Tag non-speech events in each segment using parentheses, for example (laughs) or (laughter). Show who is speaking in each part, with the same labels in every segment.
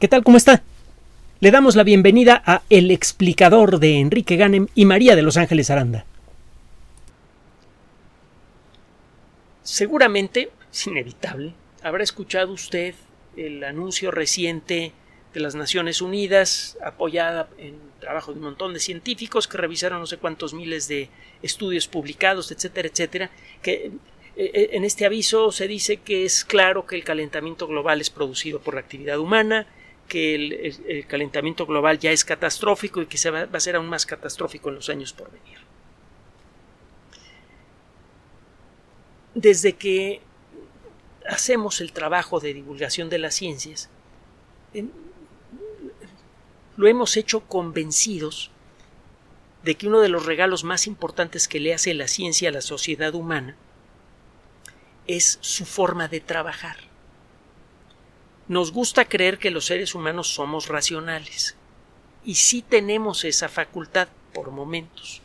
Speaker 1: ¿Qué tal? ¿Cómo está? Le damos la bienvenida a El explicador de Enrique Ganem y María de Los Ángeles Aranda. Seguramente, es inevitable, habrá escuchado usted el anuncio reciente de las Naciones Unidas, apoyada en trabajo de un montón de científicos que revisaron no sé cuántos miles de estudios publicados, etcétera, etcétera, que eh, eh, en este aviso se dice que es claro que el calentamiento global es producido por la actividad humana, que el, calentamiento global ya es catastrófico y que se va, a ser aún más catastrófico en los años por venir. Desde que hacemos el trabajo de divulgación de las ciencias, lo hemos hecho convencidos de que uno de los regalos más importantes que le hace la ciencia a la sociedad humana es su forma de trabajar. Nos gusta creer que los seres humanos somos racionales, y sí tenemos esa facultad por momentos.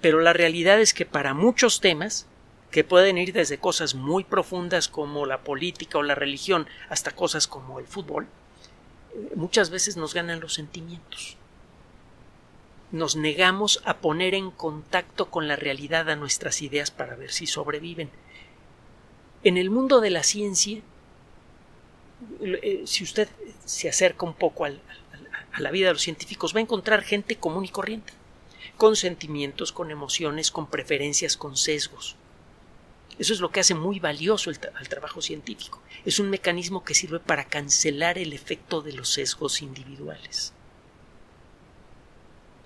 Speaker 1: Pero la realidad es que para muchos temas, que pueden ir desde cosas muy profundas como la política o la religión hasta cosas como el fútbol, muchas veces nos ganan los sentimientos. Nos negamos a poner en contacto con la realidad a nuestras ideas para ver si sobreviven. En el mundo de la ciencia, eh, si usted se acerca un poco a la vida de los científicos, va a encontrar gente común y corriente, con sentimientos, con emociones, con preferencias, con sesgos. Eso es lo que hace muy valioso el, trabajo científico. Es un mecanismo que sirve para cancelar el efecto de los sesgos individuales.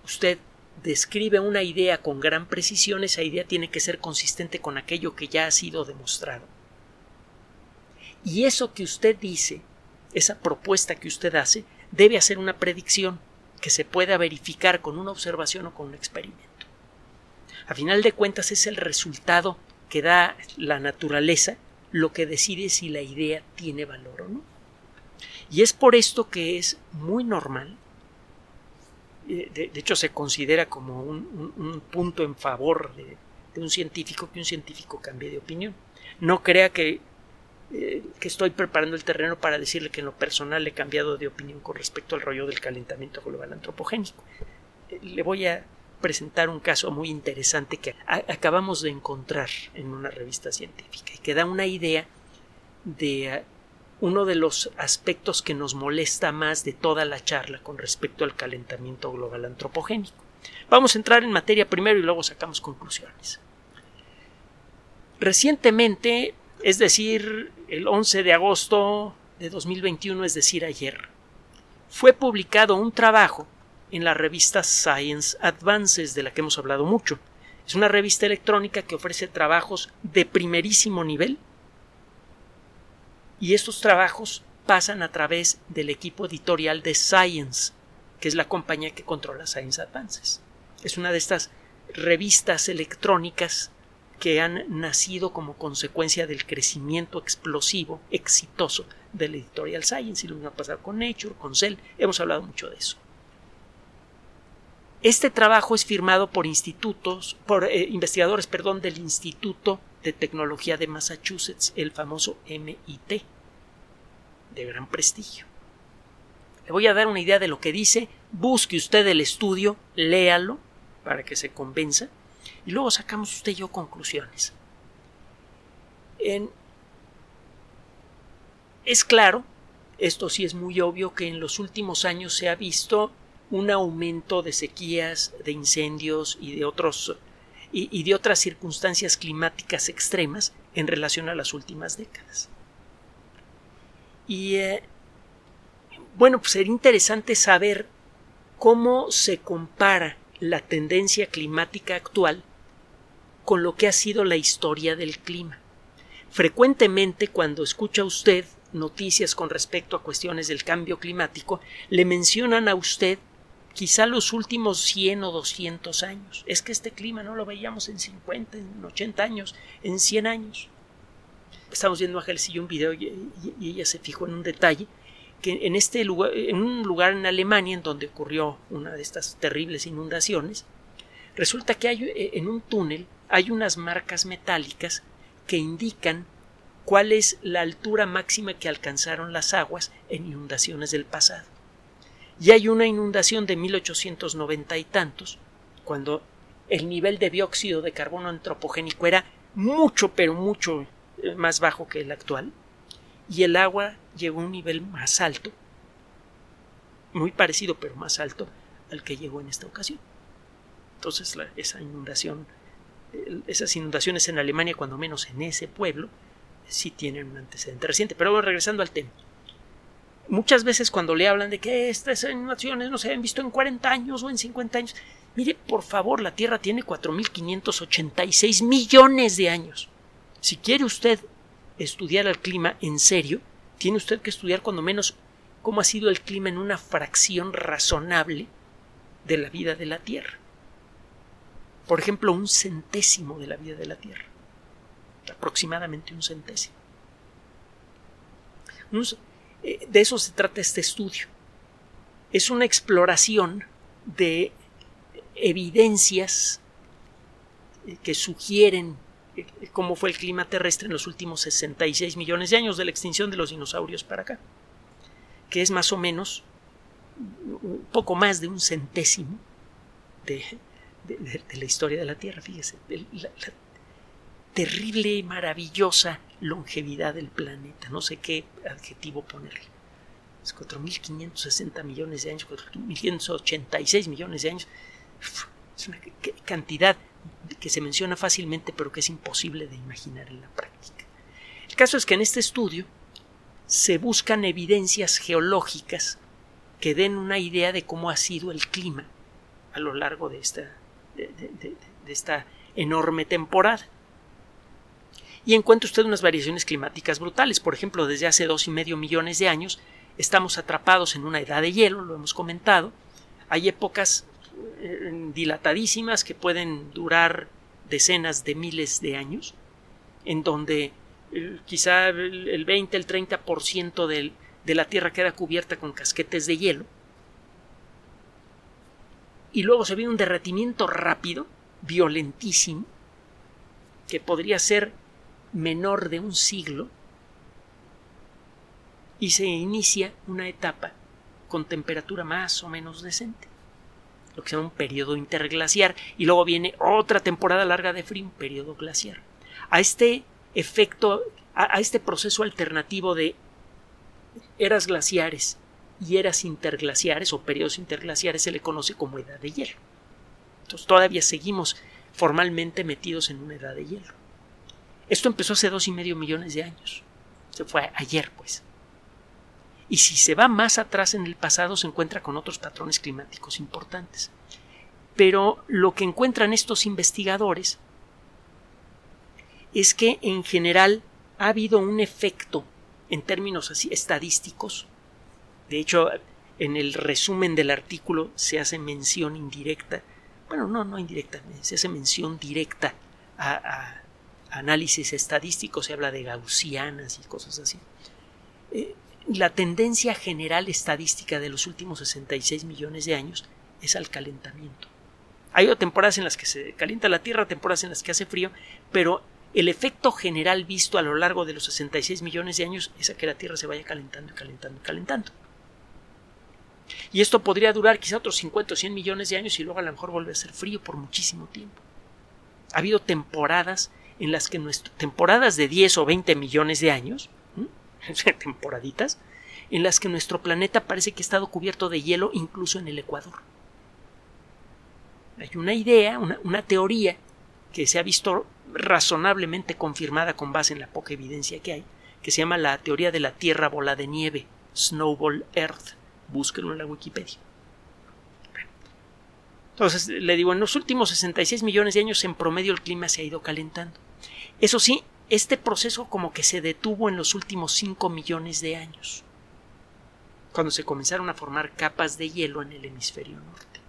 Speaker 1: Usted describe una idea con gran precisión, esa idea tiene que ser consistente con aquello que ya ha sido demostrado. Y eso que usted dice, esa propuesta que usted hace, debe hacer una predicción que se pueda verificar con una observación o con un experimento. A final de cuentas es el resultado que da la naturaleza lo que decide si la idea tiene valor o no. Y es por esto que es muy normal, eh, de, hecho se considera como un, punto en favor de, de un científico que un científico cambie de opinión. No crea que eh, que estoy preparando el terreno para decirle que en lo personal he cambiado de opinión con respecto al rollo del calentamiento global antropogénico. Eh, le voy a presentar un caso muy interesante que acabamos de encontrar en una revista científica y que da una idea de eh, uno de los aspectos que nos molesta más de toda la charla con respecto al calentamiento global antropogénico. Vamos a entrar en materia primero y luego sacamos conclusiones. Recientemente es decir, el 11 de agosto de 2021, es decir, ayer, fue publicado un trabajo en la revista Science Advances, de la que hemos hablado mucho. Es una revista electrónica que ofrece trabajos de primerísimo nivel y estos trabajos pasan a través del equipo editorial de Science, que es la compañía que controla Science Advances. Es una de estas revistas electrónicas que han nacido como consecuencia del crecimiento explosivo, exitoso del editorial Science y lo mismo ha pasado con Nature, con Cell, hemos hablado mucho de eso. Este trabajo es firmado por institutos, por eh, investigadores, perdón, del Instituto de Tecnología de Massachusetts, el famoso MIT, de gran prestigio. Le voy a dar una idea de lo que dice, busque usted el estudio, léalo para que se convenza y luego sacamos usted y yo conclusiones. Es claro, esto sí es muy obvio, que en los últimos años se ha visto un aumento de sequías, de incendios y de otros y, de otras circunstancias climáticas extremas en relación a las últimas décadas. Y eh, bueno, pues sería interesante saber cómo se compara la tendencia climática actual con lo que ha sido la historia del clima. Frecuentemente cuando escucha usted noticias con respecto a cuestiones del cambio climático, le mencionan a usted quizá los últimos 100 o 200 años. Es que este clima no lo veíamos en 50, en 80 años, en 100 años. Estamos viendo a y un video y, y, ella se fijó en un detalle que en este lugar, en un lugar en Alemania en donde ocurrió una de estas terribles inundaciones, resulta que hay eh, en un túnel hay unas marcas metálicas que indican cuál es la altura máxima que alcanzaron las aguas en inundaciones del pasado. Y hay una inundación de 1890 y tantos, cuando el nivel de dióxido de carbono antropogénico era mucho, pero mucho eh, más bajo que el actual, y el agua llegó a un nivel más alto, muy parecido, pero más alto al que llegó en esta ocasión. Entonces, esa inundación, esas inundaciones en Alemania, cuando menos en ese pueblo, sí tienen un antecedente reciente. Pero bueno, regresando al tema. Muchas veces cuando le hablan de que estas inundaciones no se han visto en 40 años o en 50 años, mire, por favor, la Tierra tiene 4.586 millones de años. Si quiere usted estudiar el clima en serio, tiene usted que estudiar cuando menos cómo ha sido el clima en una fracción razonable de la vida de la Tierra. Por ejemplo, un centésimo de la vida de la Tierra aproximadamente un centésimo. Eh, de eso se trata este estudio. Es una exploración de evidencias que sugieren cómo fue el clima terrestre en los últimos 66 millones de años de la extinción de los dinosaurios para acá, que es más o menos un poco más de un centésimo de, la historia de la Tierra. Fíjese, la, terrible y maravillosa longevidad del planeta. No sé qué adjetivo ponerle. Es 4.560 millones de años, 4.586 millones de años. Es una cantidad que se menciona fácilmente, pero que es imposible de imaginar en la práctica. El caso es que en este estudio se buscan evidencias geológicas que den una idea de cómo ha sido el clima a lo largo de esta, de esta enorme temporada y encuentra usted unas variaciones climáticas brutales. Por ejemplo, desde hace dos y medio millones de años estamos atrapados en una edad de hielo, lo hemos comentado. Hay épocas dilatadísimas que pueden durar decenas de miles de años, en donde eh, quizá el 20, el 30% del, de la Tierra queda cubierta con casquetes de hielo. Y luego se viene un derretimiento rápido, violentísimo, que podría ser menor de un siglo y se inicia una etapa con temperatura más o menos decente, lo que se llama un periodo interglaciar, y luego viene otra temporada larga de frío, un periodo glaciar. A este efecto, a, este proceso alternativo de eras glaciares y eras interglaciares o periodos interglaciares se le conoce como edad de hielo. Entonces todavía seguimos formalmente metidos en una edad de hielo. Esto empezó hace dos y medio millones de años. Se fue ayer, pues. Y si se va más atrás en el pasado, se encuentra con otros patrones climáticos importantes. Pero lo que encuentran estos investigadores es que en general ha habido un efecto en términos así estadísticos. De hecho, en el resumen del artículo se hace mención indirecta, bueno, no, no indirecta, se hace mención directa a análisis estadístico se habla de gaussianas y cosas así. Eh, la tendencia general estadística de los últimos 66 millones de años es al calentamiento. Hay temporadas en las que se calienta la Tierra, temporadas en las que hace frío, pero el efecto general visto a lo largo de los 66 millones de años es a que la Tierra se vaya calentando y calentando y calentando. Y esto podría durar quizá otros 50 o 100 millones de años y luego a lo mejor vuelve a ser frío por muchísimo tiempo. Ha habido temporadas en las que nuestras temporadas de 10 o 20 millones de años, (laughs) temporaditas, en las que nuestro planeta parece que ha estado cubierto de hielo incluso en el Ecuador. Hay una idea, una, una teoría que se ha visto razonablemente confirmada con base en la poca evidencia que hay, que se llama la teoría de la Tierra bola de nieve, Snowball Earth. Búsquenlo en la Wikipedia. Entonces, le digo, en los últimos 66 millones de años en promedio el clima se ha ido calentando. Eso sí, este proceso como que se detuvo en los últimos 5 millones de años, cuando se comenzaron a formar capas de hielo en el hemisferio norte.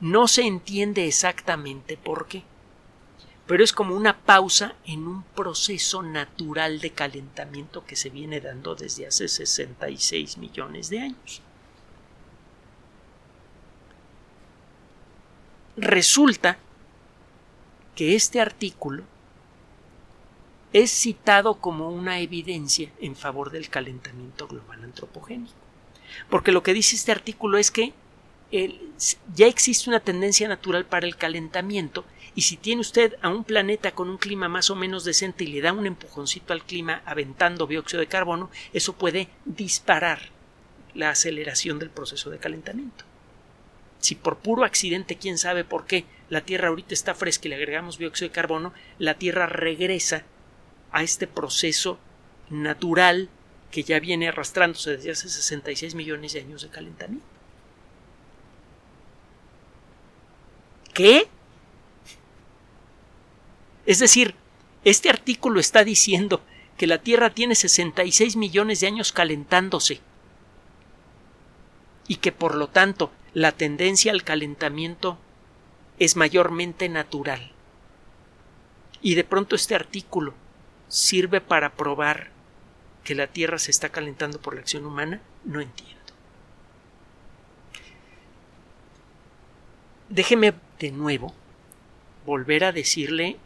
Speaker 1: No se entiende exactamente por qué, pero es como una pausa en un proceso natural de calentamiento que se viene dando desde hace 66 millones de años. Resulta que este artículo es citado como una evidencia en favor del calentamiento global antropogénico. Porque lo que dice este artículo es que ya existe una tendencia natural para el calentamiento y si tiene usted a un planeta con un clima más o menos decente y le da un empujoncito al clima aventando dióxido de carbono, eso puede disparar la aceleración del proceso de calentamiento. Si por puro accidente, quién sabe por qué, la Tierra ahorita está fresca y le agregamos dióxido de carbono, la Tierra regresa a este proceso natural que ya viene arrastrándose desde hace 66 millones de años de calentamiento. ¿Qué? Es decir, este artículo está diciendo que la Tierra tiene 66 millones de años calentándose y que por lo tanto la tendencia al calentamiento es mayormente natural. Y de pronto este artículo sirve para probar que la Tierra se está calentando por la acción humana, no entiendo. Déjeme de nuevo volver a decirle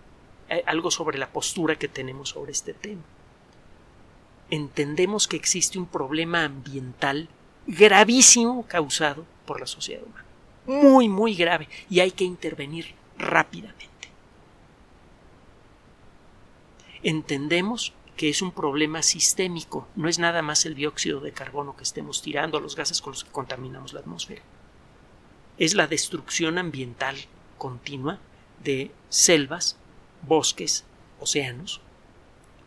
Speaker 1: eh, algo sobre la postura que tenemos sobre este tema. Entendemos que existe un problema ambiental gravísimo causado por la sociedad humana. Muy, muy grave. Y hay que intervenir rápidamente. Entendemos que es un problema sistémico, no es nada más el dióxido de carbono que estemos tirando, los gases con los que contaminamos la atmósfera. Es la destrucción ambiental continua de selvas, bosques, océanos,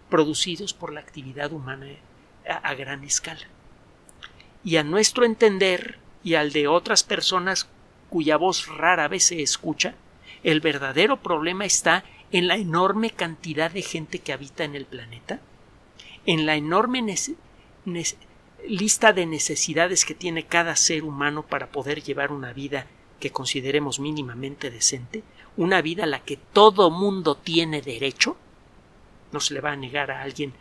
Speaker 1: producidos por la actividad humana a, gran escala y a nuestro entender y al de otras personas cuya voz rara vez se escucha, el verdadero problema está en la enorme cantidad de gente que habita en el planeta, en la enorme lista de necesidades que tiene cada ser humano para poder llevar una vida que consideremos mínimamente decente, una vida a la que todo mundo tiene derecho, no se le va a negar a alguien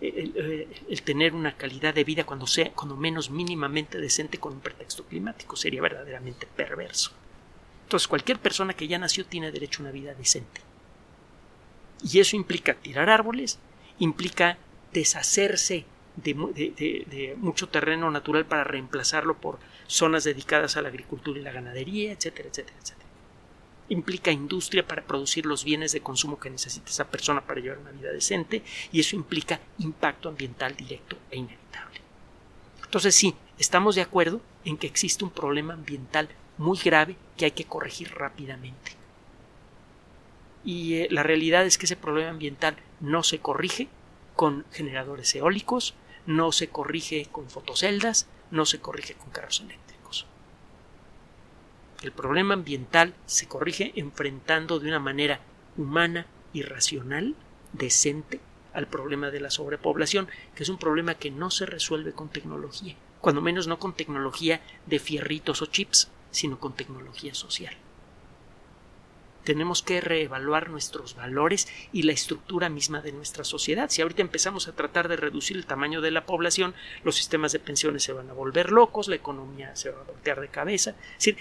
Speaker 1: el, tener una calidad de vida cuando sea cuando menos mínimamente decente con un pretexto climático sería verdaderamente perverso. Entonces cualquier persona que ya nació tiene derecho a una vida decente. Y eso implica tirar árboles, implica deshacerse de, de, mucho terreno natural para reemplazarlo por zonas dedicadas a la agricultura y la ganadería, etcétera, etcétera, etcétera implica industria para producir los bienes de consumo que necesita esa persona para llevar una vida decente y eso implica impacto ambiental directo e inevitable. Entonces sí, estamos de acuerdo en que existe un problema ambiental muy grave que hay que corregir rápidamente. Y eh, la realidad es que ese problema ambiental no se corrige con generadores eólicos, no se corrige con fotoceldas, no se corrige con carros eléctricos. El problema ambiental se corrige enfrentando de una manera humana y racional, decente, al problema de la sobrepoblación, que es un problema que no se resuelve con tecnología, cuando menos no con tecnología de fierritos o chips, sino con tecnología social. Tenemos que reevaluar nuestros valores y la estructura misma de nuestra sociedad. Si ahorita empezamos a tratar de reducir el tamaño de la población, los sistemas de pensiones se van a volver locos, la economía se va a voltear de cabeza. Es decir,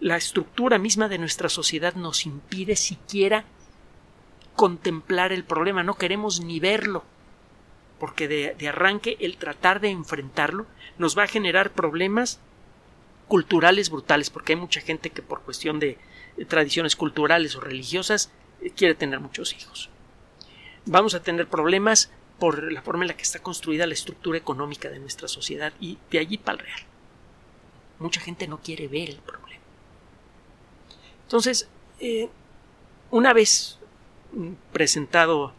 Speaker 1: la estructura misma de nuestra sociedad nos impide siquiera contemplar el problema, no queremos ni verlo, porque de, de, arranque el tratar de enfrentarlo nos va a generar problemas culturales brutales, porque hay mucha gente que por cuestión de tradiciones culturales o religiosas eh, quiere tener muchos hijos. Vamos a tener problemas por la forma en la que está construida la estructura económica de nuestra sociedad y de allí para el real. Mucha gente no quiere ver el problema. Entonces, eh, una vez presentado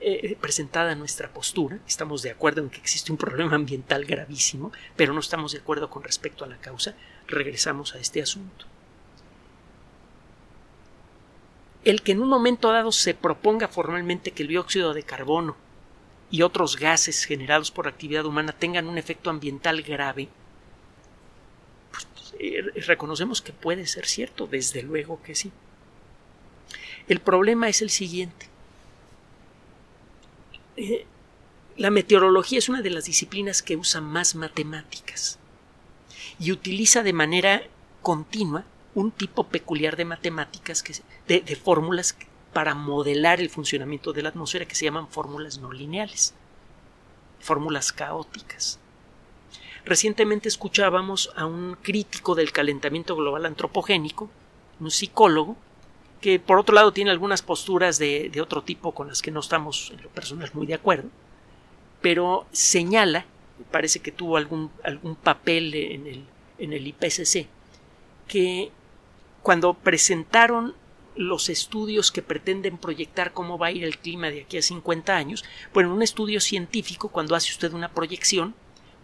Speaker 1: eh, presentada nuestra postura, estamos de acuerdo en que existe un problema ambiental gravísimo, pero no estamos de acuerdo con respecto a la causa, regresamos a este asunto. El que en un momento dado se proponga formalmente que el dióxido de carbono y otros gases generados por actividad humana tengan un efecto ambiental grave eh, reconocemos que puede ser cierto, desde luego que sí. El problema es el siguiente. Eh, la meteorología es una de las disciplinas que usa más matemáticas y utiliza de manera continua un tipo peculiar de matemáticas, que, de, fórmulas para modelar el funcionamiento de la atmósfera que se llaman fórmulas no lineales, fórmulas caóticas. Recientemente escuchábamos a un crítico del calentamiento global antropogénico, un psicólogo, que por otro lado tiene algunas posturas de, otro tipo con las que no estamos en lo personal muy de acuerdo, pero señala, parece que tuvo algún, algún papel en el, en el IPCC, que cuando presentaron los estudios que pretenden proyectar cómo va a ir el clima de aquí a 50 años, bueno, un estudio científico, cuando hace usted una proyección,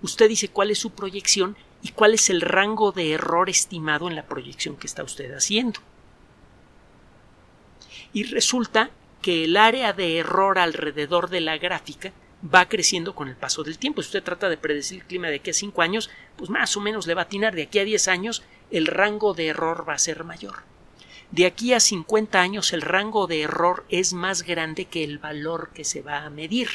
Speaker 1: usted dice cuál es su proyección y cuál es el rango de error estimado en la proyección que está usted haciendo. Y resulta que el área de error alrededor de la gráfica va creciendo con el paso del tiempo. Si usted trata de predecir el clima de aquí a 5 años, pues más o menos le va a atinar. De aquí a 10 años, el rango de error va a ser mayor. De aquí a 50 años el rango de error es más grande que el valor que se va a medir.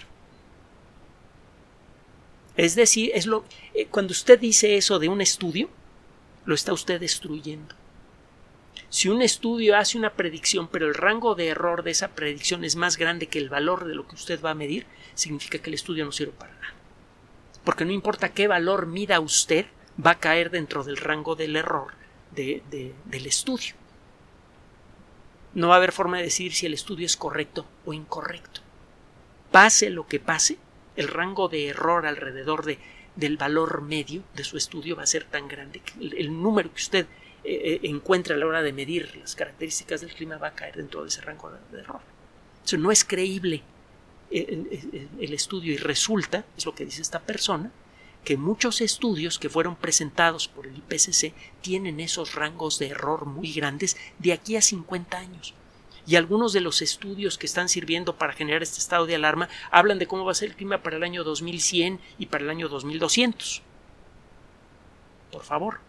Speaker 1: Es decir, es lo, eh, cuando usted dice eso de un estudio, lo está usted destruyendo. Si un estudio hace una predicción, pero el rango de error de esa predicción es más grande que el valor de lo que usted va a medir, significa que el estudio no sirve para nada. Porque no importa qué valor mida usted, va a caer dentro del rango del error del estudio no va a haber forma de decir si el estudio es correcto o incorrecto. Pase lo que pase, el rango de error alrededor de, del valor medio de su estudio va a ser tan grande que el, número que usted eh, eh, encuentra a la hora de medir las características del clima va a caer dentro de ese rango de, error. Eso no es creíble el estudio y resulta, es lo que dice esta persona, que muchos estudios que fueron presentados por el IPCC tienen esos rangos de error muy grandes de aquí a 50 años. Y algunos de los estudios que están sirviendo para generar este estado de alarma hablan de cómo va a ser el clima para el año 2100 y para el año 2200. Por favor,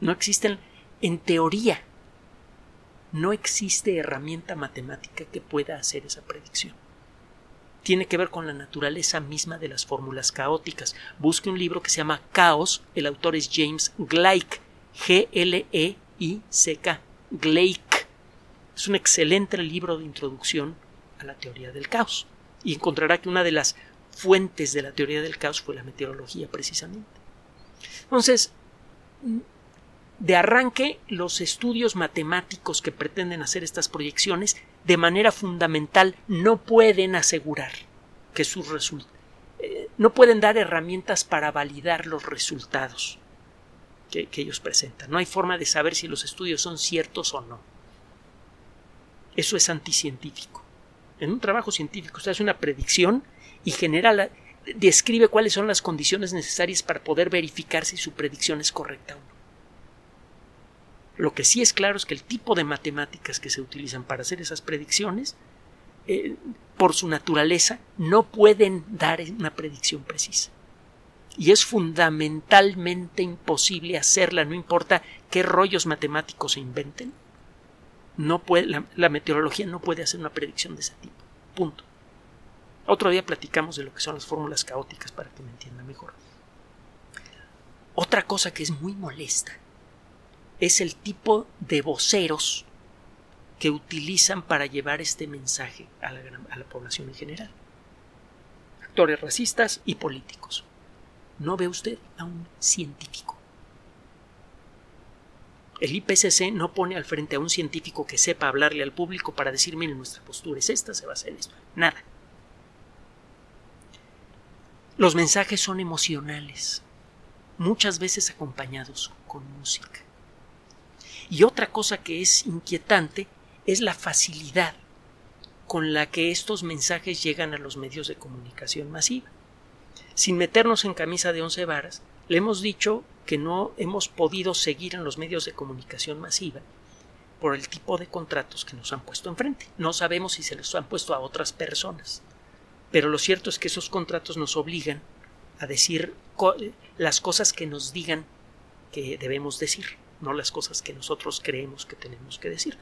Speaker 1: no existen, en teoría, no existe herramienta matemática que pueda hacer esa predicción tiene que ver con la naturaleza misma de las fórmulas caóticas. Busque un libro que se llama Caos, el autor es James Gleick, G-L-E-I-C-K, Gleick. Es un excelente libro de introducción a la teoría del caos y encontrará que una de las fuentes de la teoría del caos fue la meteorología precisamente. Entonces, de arranque, los estudios matemáticos que pretenden hacer estas proyecciones de manera fundamental no pueden asegurar que sus resultados eh, no pueden dar herramientas para validar los resultados que, ellos presentan. No hay forma de saber si los estudios son ciertos o no. Eso es anticientífico. En un trabajo científico usted hace una predicción y genera la, describe cuáles son las condiciones necesarias para poder verificar si su predicción es correcta o no. Lo que sí es claro es que el tipo de matemáticas que se utilizan para hacer esas predicciones, eh, por su naturaleza, no pueden dar una predicción precisa. Y es fundamentalmente imposible hacerla, no importa qué rollos matemáticos se inventen. La, la meteorología no puede hacer una predicción de ese tipo. Punto. Otro día platicamos de lo que son las fórmulas caóticas para que me entienda mejor. Otra cosa que es muy molesta es el tipo de voceros que utilizan para llevar este mensaje a la, población en general. Actores racistas y políticos. No ve usted a un científico. El IPCC no pone al frente a un científico que sepa hablarle al público para decir, miren, nuestra postura es esta, se va a hacer esto. Nada. Los mensajes son emocionales, muchas veces acompañados con música. Y otra cosa que es inquietante es la facilidad con la que estos mensajes llegan a los medios de comunicación masiva. Sin meternos en camisa de once varas, le hemos dicho que no hemos podido seguir en los medios de comunicación masiva por el tipo de contratos que nos han puesto enfrente. No sabemos si se los han puesto a otras personas. Pero lo cierto es que esos contratos nos obligan a decir las cosas que nos digan que debemos decir no las cosas que nosotros creemos que tenemos que decir.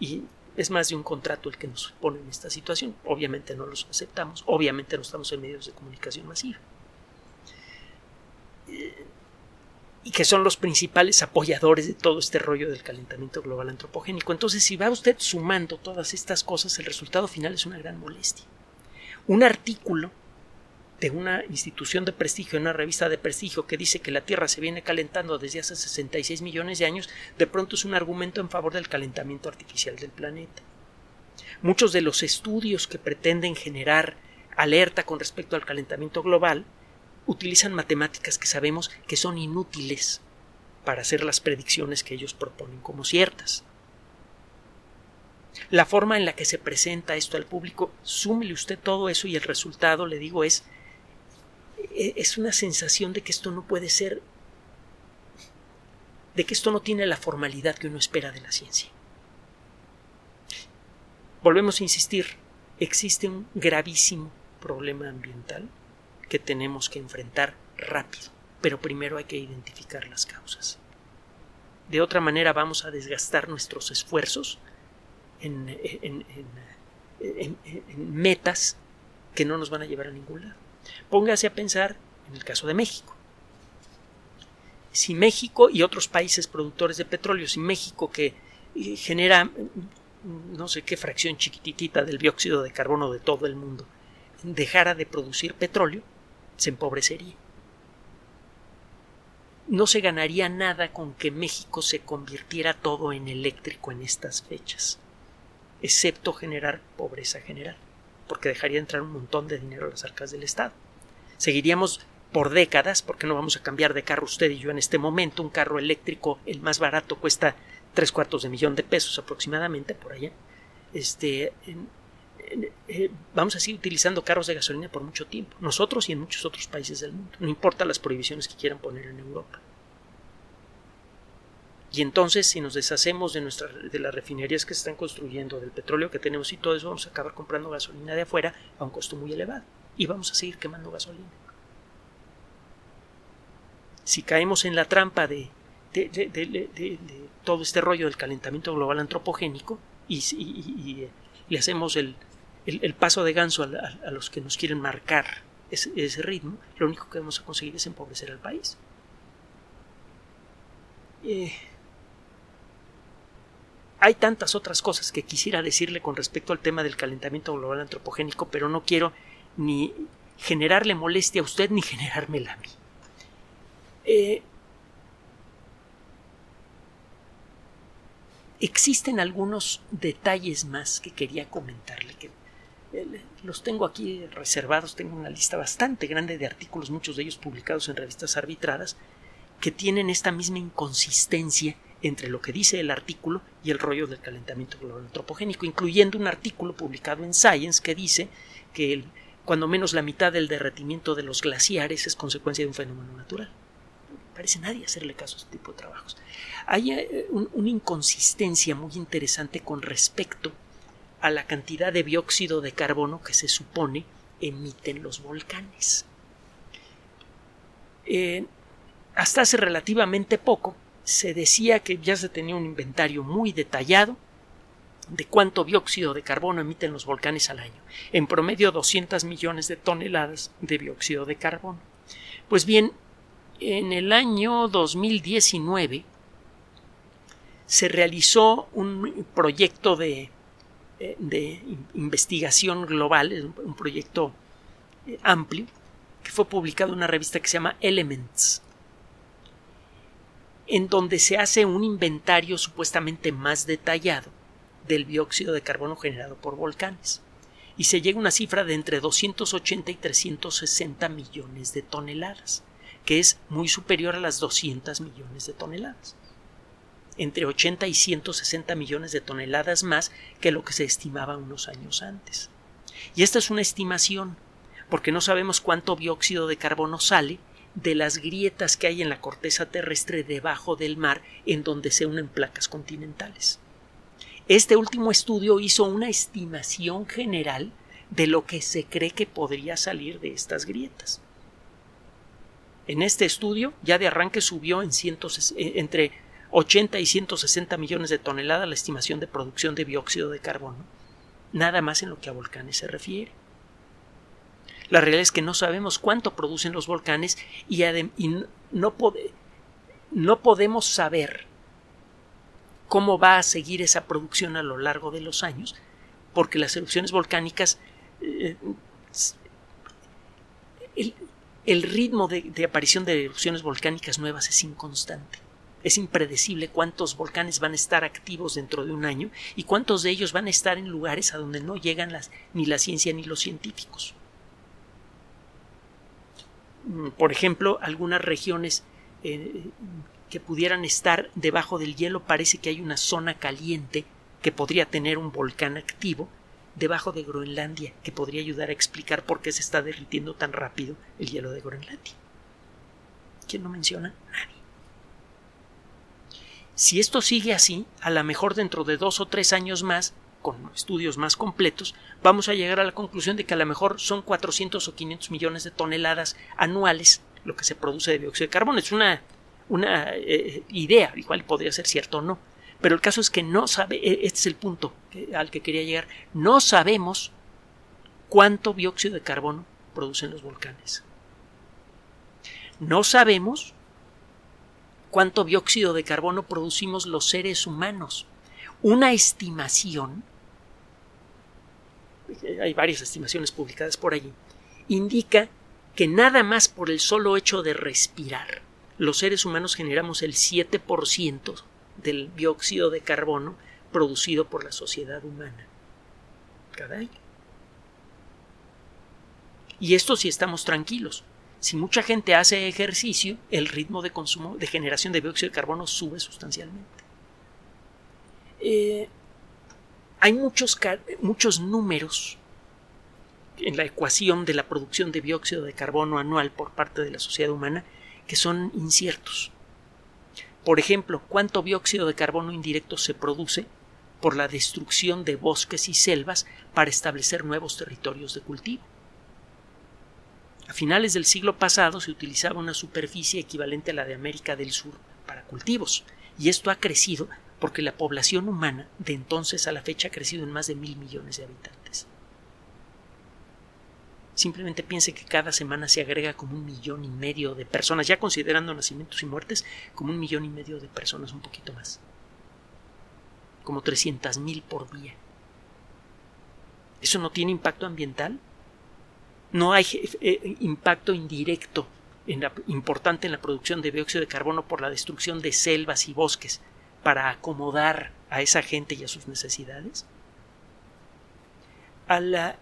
Speaker 1: Y es más de un contrato el que nos pone en esta situación. Obviamente no los aceptamos, obviamente no estamos en medios de comunicación masiva. y que son los principales apoyadores de todo este rollo del calentamiento global antropogénico. Entonces, si va usted sumando todas estas cosas, el resultado final es una gran molestia. Un artículo de una institución de prestigio, una revista de prestigio que dice que la Tierra se viene calentando desde hace 66 millones de años, de pronto es un argumento en favor del calentamiento artificial del planeta. Muchos de los estudios que pretenden generar alerta con respecto al calentamiento global utilizan matemáticas que sabemos que son inútiles para hacer las predicciones que ellos proponen como ciertas. La forma en la que se presenta esto al público, súmele usted todo eso y el resultado, le digo, es es una sensación de que esto no puede ser, de que esto no tiene la formalidad que uno espera de la ciencia. Volvemos a insistir, existe un gravísimo problema ambiental que tenemos que enfrentar rápido, pero primero hay que identificar las causas. De otra manera vamos a desgastar nuestros esfuerzos en metas que no nos van a llevar a ningún lado. Póngase a pensar en el caso de México. Si México y otros países productores de petróleo, si México que eh, genera no sé qué fracción chiquitita del dióxido de carbono de todo el mundo, dejara de producir petróleo, se empobrecería. No se ganaría nada con que México se convirtiera todo en eléctrico en estas fechas, excepto generar pobreza general porque dejaría entrar un montón de dinero a las arcas del Estado. Seguiríamos por décadas, porque no vamos a cambiar de carro usted y yo en este momento. Un carro eléctrico, el más barato, cuesta tres cuartos de millón de pesos aproximadamente por allá. Este, eh, vamos a seguir utilizando carros de gasolina por mucho tiempo, nosotros y en muchos otros países del mundo, no importa las prohibiciones que quieran poner en Europa. Y entonces, si nos deshacemos de, nuestra, de las refinerías que se están construyendo, del petróleo que tenemos y todo eso, vamos a acabar comprando gasolina de afuera a un costo muy elevado. Y vamos a seguir quemando gasolina. Si caemos en la trampa de, de, todo este rollo del calentamiento global antropogénico y, le hacemos el, paso de ganso a, los que nos quieren marcar ese, ese ritmo, lo único que vamos a conseguir es empobrecer al país. Eh, hay tantas otras cosas que quisiera decirle con respecto al tema del calentamiento global antropogénico, pero no quiero ni generarle molestia a usted ni (laughs) generármela a mí. Eh, existen algunos detalles más que quería comentarle, que eh, los tengo aquí reservados, tengo una lista bastante grande de artículos, muchos de ellos publicados en revistas arbitradas, que tienen esta misma inconsistencia entre lo que dice el artículo y el rollo del calentamiento global antropogénico, incluyendo un artículo publicado en Science que dice que cuando menos la mitad del derretimiento de los glaciares es consecuencia de un fenómeno natural. Parece nadie hacerle caso a este tipo de trabajos. Hay eh, una inconsistencia muy interesante con respecto a la cantidad de dióxido de carbono que se supone emiten los volcanes. Eh, hasta hace relativamente poco, se decía que ya se tenía un inventario muy detallado de cuánto dióxido de carbono emiten los volcanes al año. En promedio 200 millones de toneladas de dióxido de carbono. Pues bien, en el año 2019 se realizó un proyecto de, eh, de investigación global, un proyecto eh, amplio, que fue publicado en una revista que se llama Elements en donde se hace un inventario supuestamente más detallado del dióxido de carbono generado por volcanes y se llega a una cifra de entre 280 y 360 millones de toneladas, que es muy superior a las 200 millones de toneladas. Entre 80 y 160 millones de toneladas más que lo que se estimaba unos años antes. Y esta es una estimación, porque no sabemos cuánto dióxido de carbono sale de las grietas que hay en la corteza terrestre debajo del mar en donde se unen placas continentales. Este último estudio hizo una estimación general de lo que se cree que podría salir de estas grietas. En este estudio ya de arranque subió en eh, entre 80 y 160 millones de toneladas la estimación de producción de dióxido de carbono, nada más en lo que a volcanes se refiere. La realidad es que no sabemos cuánto producen los volcanes y, no podemos saber cómo va a seguir esa producción a lo largo de los años, porque las erupciones volcánicas, eh, el, ritmo de, de aparición de erupciones volcánicas nuevas es inconstante. Es impredecible cuántos volcanes van a estar activos dentro de un año y cuántos de ellos van a estar en lugares a donde no llegan las, ni la ciencia ni los científicos. Mm, por ejemplo, algunas regiones eh, que pudieran estar debajo del hielo parece que hay una zona caliente que podría tener un volcán activo debajo de Groenlandia que podría ayudar a explicar por qué se está derritiendo tan rápido el hielo de Groenlandia. ¿Quién lo menciona? Nadie. Si esto sigue así, a lo mejor dentro de dos o tres años más, con estudios más completos, vamos a llegar a la conclusión de que a lo mejor son 400 o 500 millones de toneladas anuales lo que se produce de dióxido de carbono. Es una, una eh, idea, igual podría ser cierto o no. Pero el caso es que no sabe, e, este es el punto al que quería llegar, no sabemos cuánto dióxido de carbono producen los volcanes. No sabemos cuánto dióxido de carbono producimos los seres humanos. Una estimación, hay varias estimaciones publicadas por allí, indica que nada más por el solo hecho de respirar, los seres humanos generamos el 7% del dióxido de carbono producido por la sociedad humana cada año. Y esto si estamos tranquilos. Si mucha gente hace ejercicio, el ritmo de consumo de generación de dióxido de carbono sube sustancialmente. Eh, hay muchos, muchos números en la ecuación de la producción de dióxido de carbono anual por parte de la sociedad humana que son inciertos. Por ejemplo, cuánto dióxido de carbono indirecto se produce por la destrucción de bosques y selvas para establecer nuevos territorios de cultivo. A finales del siglo pasado se utilizaba una superficie equivalente a la de América del Sur para cultivos, y esto ha crecido porque la población humana de entonces a la fecha ha crecido en más de mil millones de habitantes. Simplemente piense que cada semana se agrega como un millón y medio de personas, ya considerando nacimientos y muertes, como un millón y medio de personas, un poquito más. Como trescientas mil por día. ¿Eso no tiene impacto ambiental? no hay eh, impacto indirecto importante en la producción de dióxido de carbono por la destrucción de selvas y bosques para acomodar a esa gente y a sus necesidades? Al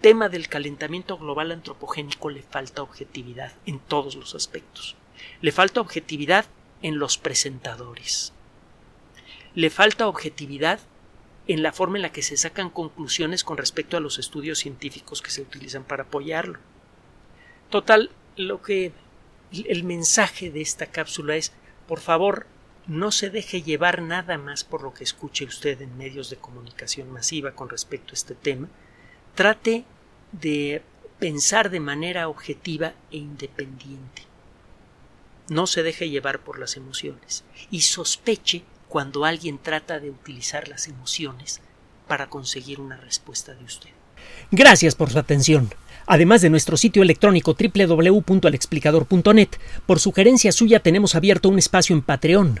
Speaker 1: tema del calentamiento global antropogénico le falta objetividad en todos los aspectos. Le falta objetividad en los presentadores. Le falta objetividad en la forma en la que se sacan conclusiones con respecto a los estudios científicos que se utilizan para apoyarlo. Total, lo que el mensaje de esta cápsula es, por favor, no se deje llevar nada más por lo que escuche usted en medios de comunicación masiva con respecto a este tema. Trate de pensar de manera objetiva e independiente. No se deje llevar por las emociones y sospeche cuando alguien trata de utilizar las emociones para conseguir una respuesta de usted.
Speaker 2: Gracias por su atención. Además de nuestro sitio electrónico www.alexplicador.net, por sugerencia suya tenemos abierto un espacio en Patreon,